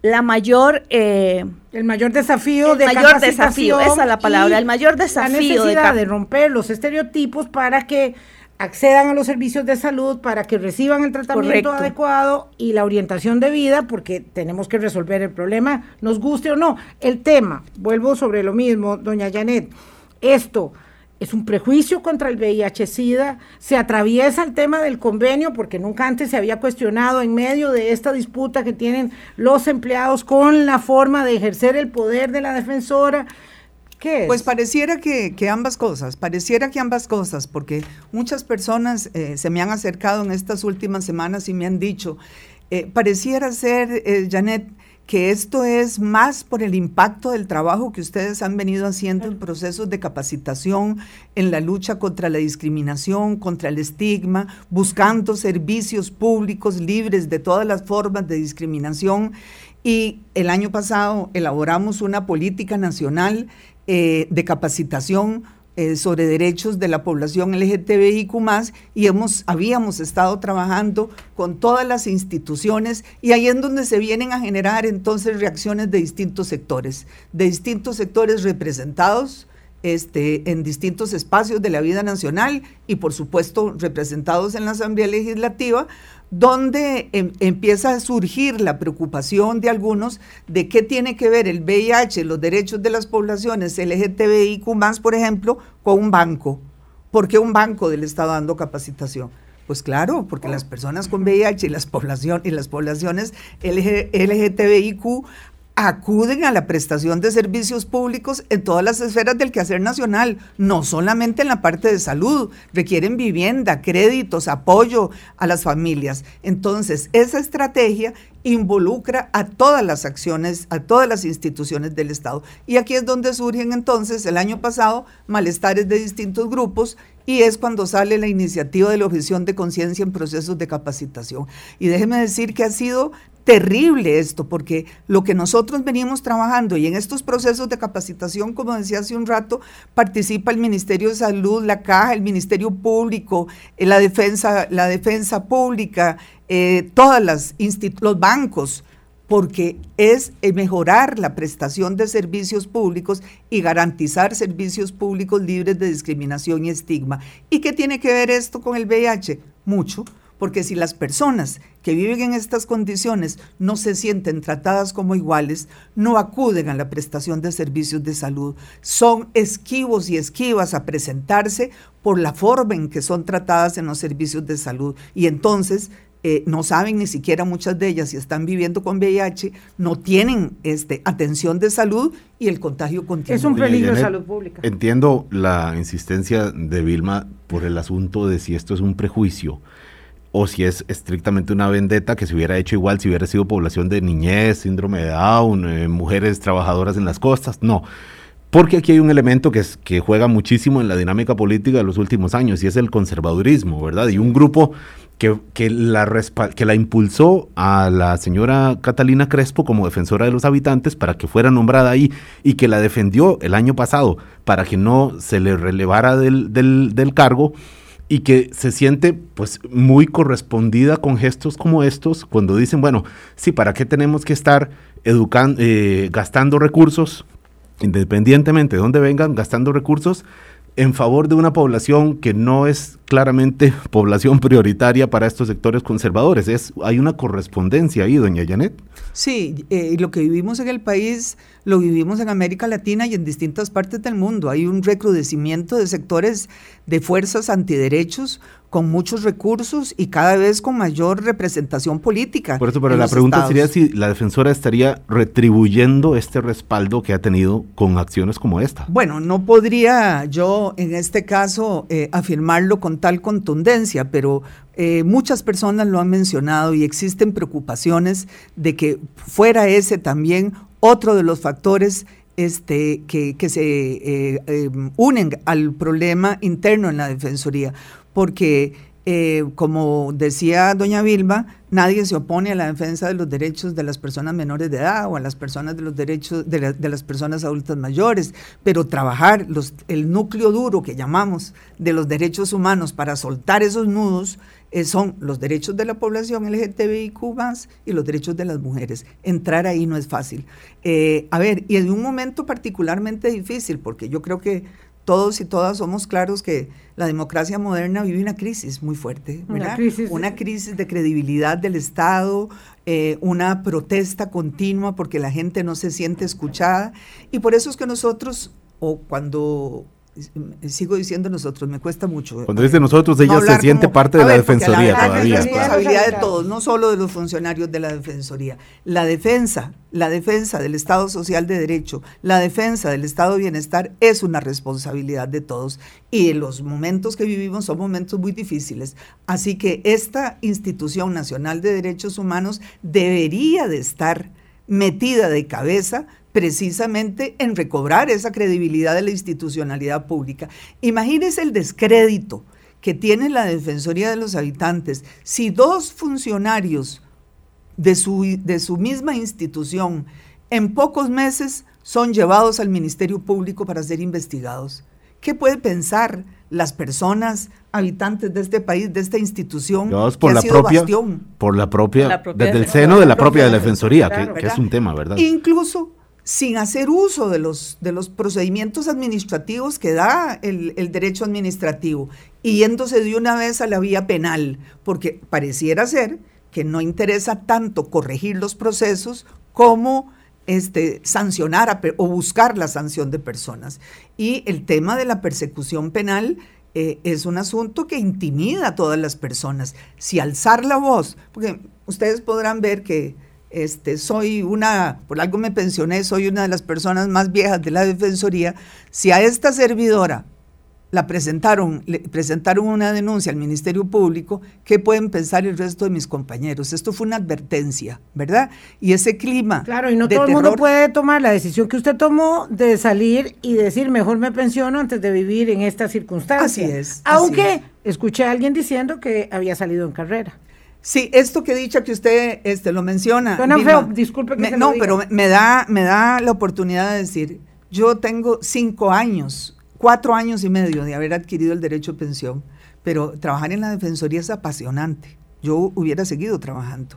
la mayor eh, el mayor desafío el de mayor desafío esa es la palabra el mayor desafío la de, romper los estereotipos para que accedan a los servicios de salud para que reciban el tratamiento adecuado y la orientación de vida, porque tenemos que resolver el problema, nos guste o no. El tema, vuelvo sobre lo mismo, doña Janet, esto es un prejuicio contra el VIH-Sida, se atraviesa el tema del convenio porque nunca antes se había cuestionado en medio de esta disputa que tienen los empleados con la forma de ejercer el poder de la defensora. ¿Qué es? Pues pareciera que, ambas cosas, pareciera que ambas cosas, porque muchas personas eh, se me han acercado en estas últimas semanas y me han dicho, eh, pareciera ser, eh, Janet, que esto es más por el impacto del trabajo que ustedes han venido haciendo en procesos de capacitación, en la lucha contra la discriminación, contra el estigma, buscando servicios públicos libres de todas las formas de discriminación. Y el año pasado elaboramos una política nacional eh, de capacitación eh, sobre derechos de la población LGTBIQ y hemos, habíamos estado trabajando con todas las instituciones y ahí es donde se vienen a generar entonces reacciones de distintos sectores, de distintos sectores representados este, en distintos espacios de la vida nacional y por supuesto representados en la Asamblea Legislativa, donde em, empieza a surgir la preocupación de algunos de qué tiene que ver el VIH, los derechos de las poblaciones LGTBIQ por ejemplo, con un banco. ¿Por qué un banco le está dando capacitación? Pues claro, porque las personas con VIH y las, y las poblaciones LGTBIQ acuden a la prestación de servicios públicos en todas las esferas del quehacer nacional, no solamente en la parte de salud, requieren vivienda, créditos, apoyo a las familias. Entonces, esa estrategia involucra a todas las acciones, a todas las instituciones del Estado. Y aquí es donde surgen entonces, el año pasado, malestares de distintos grupos y es cuando sale la iniciativa de la objeción de conciencia en procesos de capacitación. Y déjeme decir que ha sido terrible esto, porque lo que nosotros venimos trabajando y en estos procesos de capacitación, como decía hace un rato, participa el Ministerio de Salud, la Caja, el Ministerio Público, eh, la defensa, la defensa pública, eh, todas las los bancos, porque es eh, mejorar la prestación de servicios públicos y garantizar servicios públicos libres de discriminación y estigma. ¿Y qué tiene que ver esto con el VIH? Mucho porque si las personas que viven en estas condiciones no se sienten tratadas como iguales, no acuden a la prestación de servicios de salud. Son esquivos y esquivas a presentarse por la forma en que son tratadas en los servicios de salud. Y entonces eh, no saben ni siquiera muchas de ellas si están viviendo con VIH, no tienen este, atención de salud y el contagio continúa. Es un peligro de salud pública. Entiendo la insistencia de Vilma por el asunto de si esto es un prejuicio o si es estrictamente una vendetta que se hubiera hecho igual si hubiera sido población de niñez, síndrome de Down, eh, mujeres trabajadoras en las costas. No. Porque aquí hay un elemento que, es, que juega muchísimo en la dinámica política de los últimos años y es el conservadurismo, ¿verdad? Y un grupo que, que, la, que la impulsó a la señora Catalina Crespo como defensora de los habitantes para que fuera nombrada ahí y que la defendió el año pasado para que no se le relevara del, del, del cargo y que se siente pues muy correspondida con gestos como estos cuando dicen, bueno, sí, ¿para qué tenemos que estar educando, eh, gastando recursos, independientemente de dónde vengan, gastando recursos en favor de una población que no es claramente población prioritaria para estos sectores conservadores. Es, hay una correspondencia ahí, doña Janet. Sí, eh, lo que vivimos en el país lo vivimos en América Latina y en distintas partes del mundo. Hay un recrudecimiento de sectores de fuerzas antiderechos con muchos recursos y cada vez con mayor representación política. Por eso, pero la pregunta sería si la defensora estaría retribuyendo este respaldo que ha tenido con acciones como esta. Bueno, no podría yo en este caso eh, afirmarlo con tal contundencia, pero eh, muchas personas lo han mencionado y existen preocupaciones de que fuera ese también otro de los factores este, que, se eh, unen al problema interno en la Defensoría, porque eh, como decía doña Vilma, nadie se opone a la defensa de los derechos de las personas menores de edad o a las personas de los derechos de, las personas adultas mayores, pero trabajar los, el núcleo duro que llamamos de los derechos humanos para soltar esos nudos eh, son los derechos de la población LGTBIQ y los derechos de las mujeres. Entrar ahí no es fácil. Eh, a ver, y en un momento particularmente difícil, porque yo creo que todos y todas somos claros que la democracia moderna vive una crisis muy fuerte, Una crisis, una crisis de credibilidad del Estado, eh, una protesta continua porque la gente no se siente escuchada. Y por eso es que nosotros, o cuando sigo diciendo nosotros, me cuesta mucho. Cuando dice nosotros, ella se siente parte de la Defensoría todavía. Es responsabilidad de todos, no solo de los funcionarios de la Defensoría. La defensa, la defensa del Estado Social de Derecho, la defensa del Estado de Bienestar es una responsabilidad de todos. Y los momentos que vivimos son momentos muy difíciles. Así que esta institución nacional de derechos humanos debería de estar metida de cabeza precisamente en recobrar esa credibilidad de la institucionalidad pública. Imagínese el descrédito que tiene la Defensoría de los Habitantes si dos funcionarios de su, de su misma institución en pocos meses son llevados al Ministerio Público para ser investigados. ¿Qué puede pensar las personas habitantes de este país, de esta institución, por, la propia, por la propia, desde el seno de la propia, Defensoría, que, que, es un tema, ¿verdad? Incluso sin hacer uso de los, de los procedimientos administrativos que da el, derecho administrativo y yéndose de una vez a la vía penal, porque pareciera ser que no interesa tanto corregir los procesos como este, sancionar o buscar la sanción de personas. Y el tema de la persecución penal eh, es un asunto que intimida a todas las personas. Si alzar la voz, porque ustedes podrán ver que este, soy una, por algo me pensioné, soy una de las personas más viejas de la Defensoría, si a esta servidora la presentaron, le presentaron una denuncia al Ministerio Público, ¿qué pueden pensar el resto de mis compañeros? Esto fue una advertencia, ¿verdad? Y ese clima. Claro, y no todo el mundo puede tomar la decisión que usted tomó de salir y decir, mejor me pensiono antes de vivir en esta circunstancia. Así es. Aunque escuché a alguien diciendo que había salido en carrera. Sí, esto que he dicho que usted este, lo menciona. Suena feo, disculpe que No, pero me da, me da la oportunidad de decir, yo tengo cinco años, cuatro años y medio de haber adquirido el derecho a pensión, pero trabajar en la Defensoría es apasionante. Yo hubiera seguido trabajando.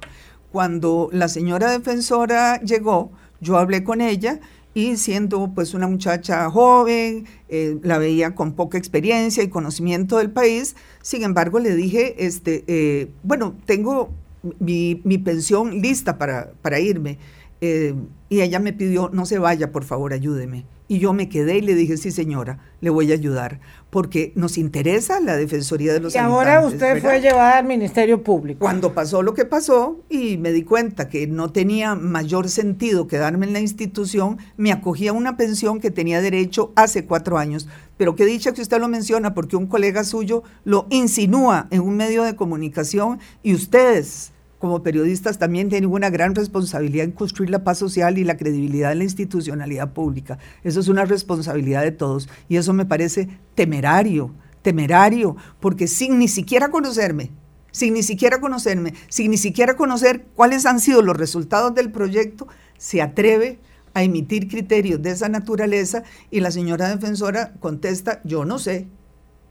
Cuando la señora defensora llegó, yo hablé con ella y siendo pues una muchacha joven, eh, la veía con poca experiencia y conocimiento del país, sin embargo le dije, este, eh, bueno, tengo mi, pensión lista para, para irme. Eh, y ella me pidió, no se vaya, por favor, ayúdeme. Y yo me quedé y le dije, sí señora, le voy a ayudar, porque nos interesa la Defensoría de los Y ahora usted fue llevada al Ministerio Público. Cuando pasó lo que pasó y me di cuenta que no tenía mayor sentido quedarme en la institución, me acogí a una pensión que tenía derecho hace cuatro años. Pero qué dicha que usted lo menciona, porque un colega suyo lo insinúa en un medio de comunicación y ustedes como periodistas también tienen una gran responsabilidad en construir la paz social y la credibilidad de la institucionalidad pública. Eso es una responsabilidad de todos y eso me parece temerario, temerario, porque sin ni siquiera conocerme, sin ni siquiera conocerme, sin ni siquiera conocer cuáles han sido los resultados del proyecto, se atreve a emitir criterios de esa naturaleza y la señora defensora contesta, yo no sé,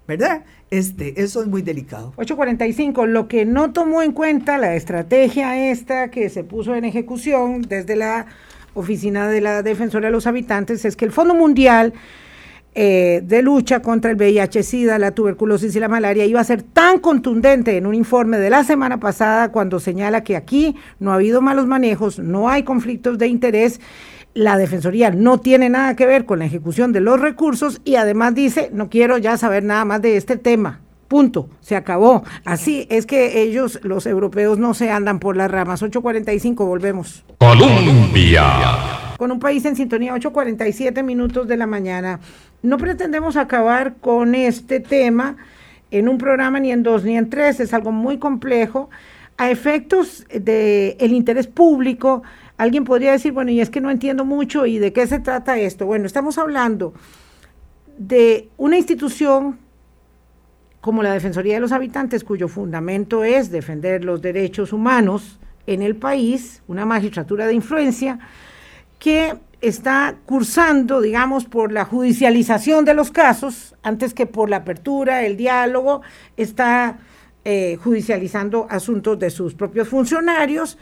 ¿verdad? Este, eso es muy delicado. 845, lo que no tomó en cuenta la estrategia esta que se puso en ejecución desde la Oficina de la Defensora de los Habitantes es que el Fondo Mundial eh, de Lucha contra el VIH-Sida, la tuberculosis y la malaria iba a ser tan contundente en un informe de la semana pasada cuando señala que aquí no ha habido malos manejos, no hay conflictos de interés la Defensoría no tiene nada que ver con la ejecución de los recursos y además dice, no quiero ya saber nada más de este tema. Punto, se acabó. Así es que ellos, los europeos, no se andan por las ramas. 8.45, volvemos. Colombia. Con un país en sintonía, 8.47 minutos de la mañana. No pretendemos acabar con este tema en un programa ni en dos ni en tres, es algo muy complejo. A efectos del el interés público, Alguien podría decir, bueno, y es que no entiendo mucho y de qué se trata esto. Bueno, estamos hablando de una institución como la Defensoría de los Habitantes, cuyo fundamento es defender los derechos humanos en el país, una magistratura de influencia, que está cursando, digamos, por la judicialización de los casos, antes que por la apertura, el diálogo, está eh, judicializando asuntos de sus propios funcionarios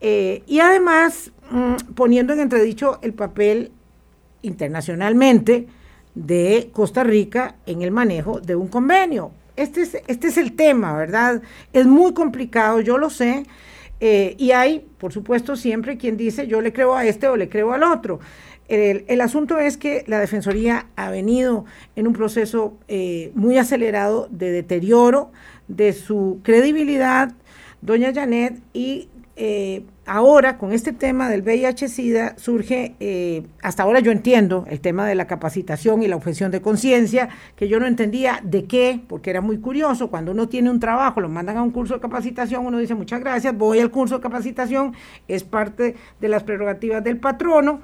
eh, y además mm, poniendo en entredicho el papel internacionalmente de Costa Rica en el manejo de un convenio. Este es, este es el tema, ¿verdad? Es muy complicado, yo lo sé, eh, y hay, por supuesto, siempre quien dice yo le creo a este o le creo al otro. El, asunto es que la Defensoría ha venido en un proceso eh, muy acelerado de deterioro de su credibilidad, doña Janet, y eh, ahora con este tema del VIH-Sida surge, eh, hasta ahora yo entiendo el tema de la capacitación y la objeción de conciencia, que yo no entendía de qué, porque era muy curioso, cuando uno tiene un trabajo, lo mandan a un curso de capacitación, uno dice muchas gracias, voy al curso de capacitación, es parte de las prerrogativas del patrono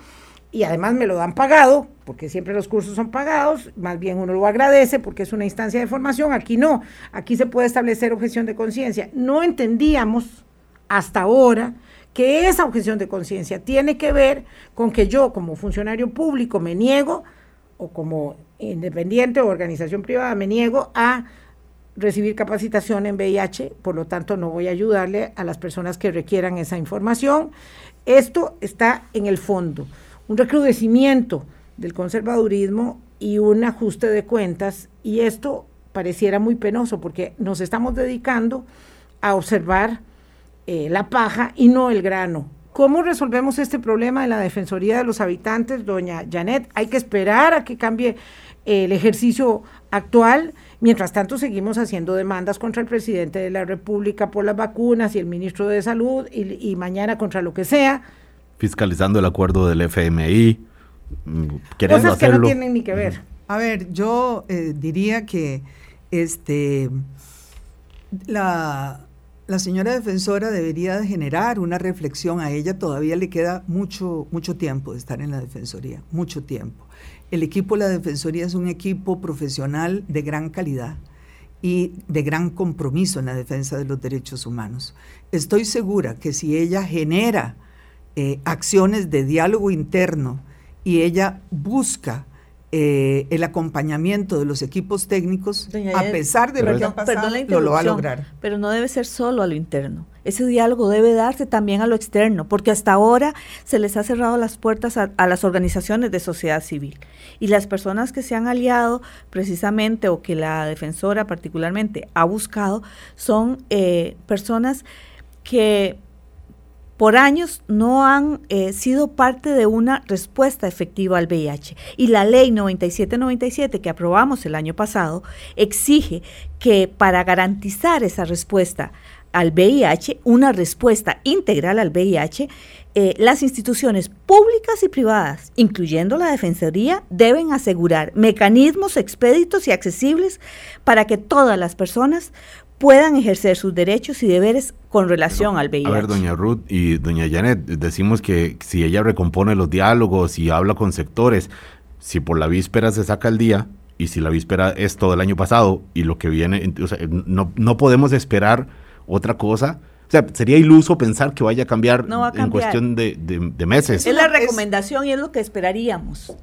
y además me lo dan pagado, porque siempre los cursos son pagados, más bien uno lo agradece porque es una instancia de formación, aquí no, aquí se puede establecer objeción de conciencia. No entendíamos hasta ahora que esa objeción de conciencia tiene que ver con que yo como funcionario público me niego, o como independiente o organización privada me niego a recibir capacitación en VIH, por lo tanto no voy a ayudarle a las personas que requieran esa información. Esto está en el fondo, un recrudecimiento del conservadurismo y un ajuste de cuentas, y esto pareciera muy penoso porque nos estamos dedicando a observar eh, la paja y no el grano. ¿Cómo resolvemos este problema de la Defensoría de los Habitantes, doña Janet? Hay que esperar a que cambie eh, el ejercicio actual. Mientras tanto, seguimos haciendo demandas contra el presidente de la República por las vacunas y el ministro de Salud y, mañana contra lo que sea. Fiscalizando el acuerdo del FMI. Mm, Cosas que no tienen ni que ver. A ver, yo eh, diría que este la la señora defensora debería generar una reflexión. A ella todavía le queda mucho, mucho tiempo de estar en la defensoría, mucho tiempo. El equipo de la defensoría es un equipo profesional de gran calidad y de gran compromiso en la defensa de los derechos humanos. Estoy segura que si ella genera eh, acciones de diálogo interno y ella busca eh, el acompañamiento de los equipos técnicos, a pesar de lo que ha pasado, lo, va a lograr. Pero no debe ser solo a lo interno. Ese diálogo debe darse también a lo externo, porque hasta ahora se les ha cerrado las puertas a, las organizaciones de sociedad civil. Y las personas que se han aliado precisamente, o que la defensora particularmente ha buscado, son eh, personas que por años no han eh, sido parte de una respuesta efectiva al VIH. Y la ley 9797 que aprobamos el año pasado exige que para garantizar esa respuesta al VIH, una respuesta integral al VIH, eh, las instituciones públicas y privadas, incluyendo la Defensoría, deben asegurar mecanismos expeditos y accesibles para que todas las personas puedan ejercer sus derechos y deberes con relación al VIH. A ver, doña Ruth y doña Janet, decimos que si ella recompone los diálogos y habla con sectores, si por la víspera se saca el día y si la víspera es todo el año pasado y lo que viene, o sea, no, no podemos esperar otra cosa. O sea, sería iluso pensar que vaya a cambiar, en cuestión de, meses. Es la recomendación y es lo que esperaríamos.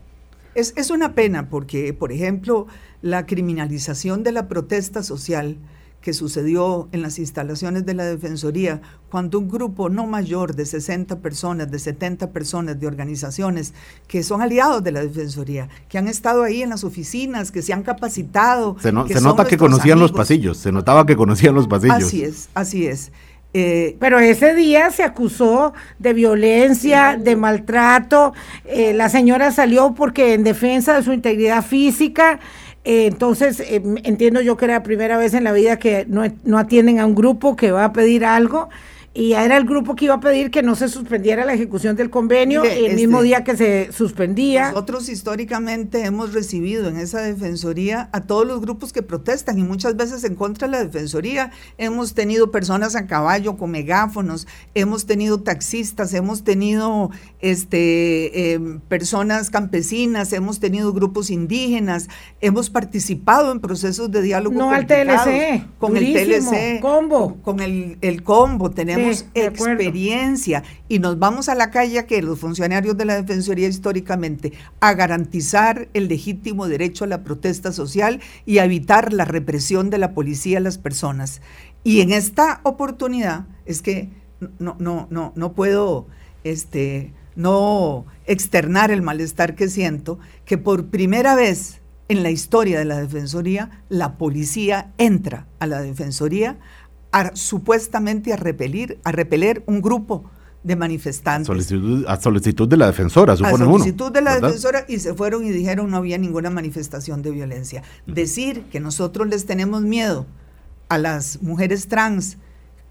Es, es una pena porque, por ejemplo, la criminalización de la protesta social que sucedió en las instalaciones de la Defensoría, cuando un grupo no mayor de 60 personas, de 70 personas, de organizaciones que son aliados de la Defensoría, que han estado ahí en las oficinas, que se han capacitado. Se, nota que conocían los pasillos, se notaba que conocían los pasillos. Así es, así es. Eh, Pero ese día se acusó de violencia, de maltrato. Eh, la señora salió porque en defensa de su integridad física eh, entonces, eh, entiendo yo que era la primera vez en la vida que no, no atienden a un grupo que va a pedir algo y era el grupo que iba a pedir que no se suspendiera la ejecución del convenio el mismo este, día que se suspendía. Nosotros históricamente hemos recibido en esa defensoría a todos los grupos que protestan y muchas veces en contra de la defensoría. Hemos tenido personas a caballo con megáfonos, hemos tenido taxistas, hemos tenido este, em, personas campesinas, hemos tenido grupos indígenas, hemos participado en procesos de diálogo. No al TLC. Con el TLC. Combo. Con el, el combo. Tenemos experiencia y nos vamos a la calle que los funcionarios de la Defensoría históricamente a garantizar el legítimo derecho a la protesta social y a evitar la represión de la policía a las personas. Y en esta oportunidad es que no, no, no, no puedo este, no externar el malestar que siento, que por primera vez en la historia de la Defensoría, la policía entra a la Defensoría supuestamente a repelir, a repeler un grupo de manifestantes. Solicitud, a solicitud de la defensora, supone A solicitud de la defensora y se fueron y dijeron no había ninguna manifestación de violencia. Decir que nosotros les tenemos miedo a las mujeres trans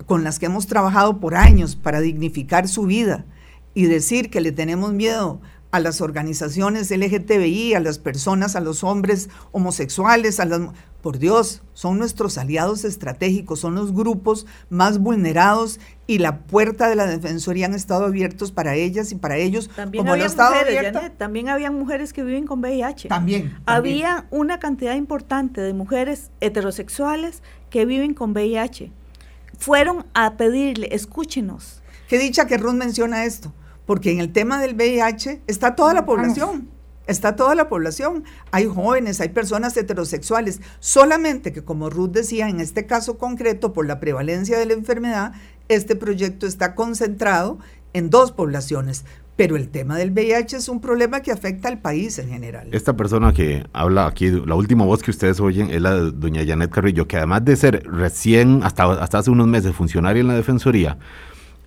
con las que hemos trabajado por años para dignificar su vida y decir que le tenemos miedo a las organizaciones LGTBI, a las personas, a los hombres homosexuales, a las por Dios, son nuestros aliados estratégicos, son los grupos más vulnerados y la puerta de la Defensoría han estado abiertos para ellas y para ellos. También como había mujeres, también habían mujeres que viven con VIH. También, Había una cantidad importante de mujeres heterosexuales que viven con VIH. Fueron a pedirle, escúchenos. Qué dicha que Ruth menciona esto, porque en el tema del VIH está toda la población está toda la población. Hay jóvenes, hay personas heterosexuales. Solamente que, como Ruth decía, en este caso concreto, por la prevalencia de la enfermedad, este proyecto está concentrado en dos poblaciones. Pero el tema del VIH es un problema que afecta al país en general. Esta persona que habla aquí, la última voz que ustedes oyen es la de doña Janet Carrillo, que además de ser recién, hasta, hasta hace unos meses, funcionaria en la Defensoría,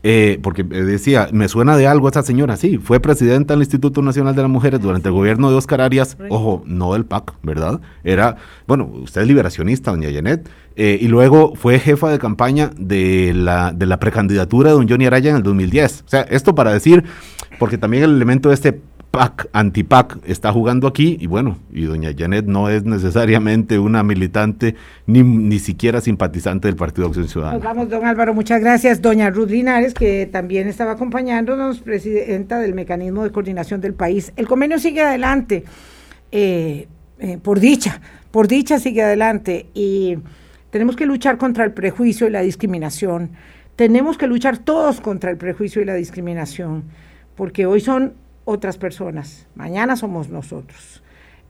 eh, porque decía, me suena de algo esa señora, sí, fue presidenta del Instituto Nacional de las Mujeres durante el gobierno de Oscar Arias, ojo, no del PAC, ¿verdad? Era, bueno, usted es liberacionista, doña Janet, eh, y luego fue jefa de campaña de la, de la precandidatura de don Johnny Araya en el 2010. O sea, esto para decir, porque también el elemento de este PAC, anti-PAC, está jugando aquí y bueno, y doña Janet no es necesariamente una militante ni, ni siquiera simpatizante del Partido Acción Ciudadana. Nos vamos, don Álvaro, muchas gracias. Doña Ruth Linares, que también estaba acompañándonos, presidenta del Mecanismo de Coordinación del País. El convenio sigue adelante, eh, eh, por dicha, por dicha sigue adelante y tenemos que luchar contra el prejuicio y la discriminación. Tenemos que luchar todos contra el prejuicio y la discriminación, porque hoy son otras personas, mañana somos nosotros.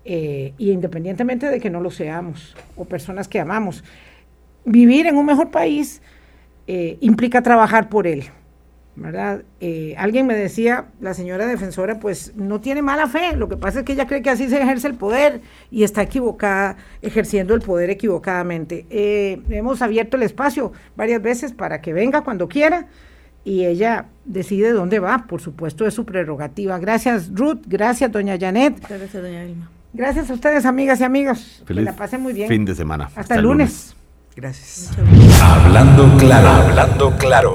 Eh, y independientemente de que no lo seamos, o personas que amamos, vivir en un mejor país eh, implica trabajar por él. ¿verdad? Eh, alguien me decía, la señora defensora, pues no tiene mala fe, lo que pasa es que ella cree que así se ejerce el poder y está equivocada, ejerciendo el poder equivocadamente. hemos abierto el espacio varias veces para que venga cuando quiera y ella decide dónde va, por supuesto es su prerrogativa. Gracias Ruth, gracias doña Janet. Gracias doña Vilma. Gracias a ustedes amigas y amigos. Feliz que la pasen muy bien. fin de semana. Hasta, el lunes. Gracias. Hablando claro, hablando claro.